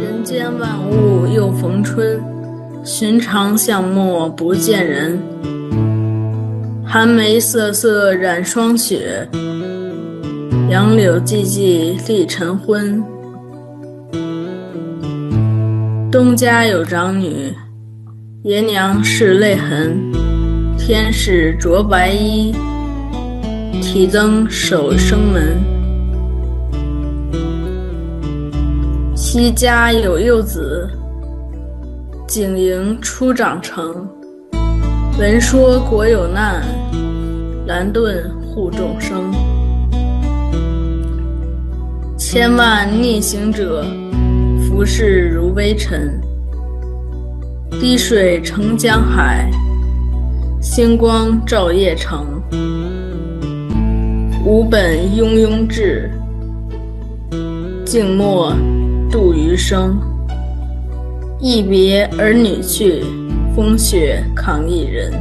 人间万物又逢春，寻常巷陌不见人。寒梅瑟瑟染霜雪，杨柳寂寂立晨昏。东家有长女，爷娘拭泪痕。天是着白衣，提灯守生门。西家有幼子，景迎初长成。闻说国有难，兰盾护众生。千万逆行者，浮世如微尘。滴水成江海，星光照夜城。吾本庸庸志，静默度余生。一别儿女去。风雪扛一人。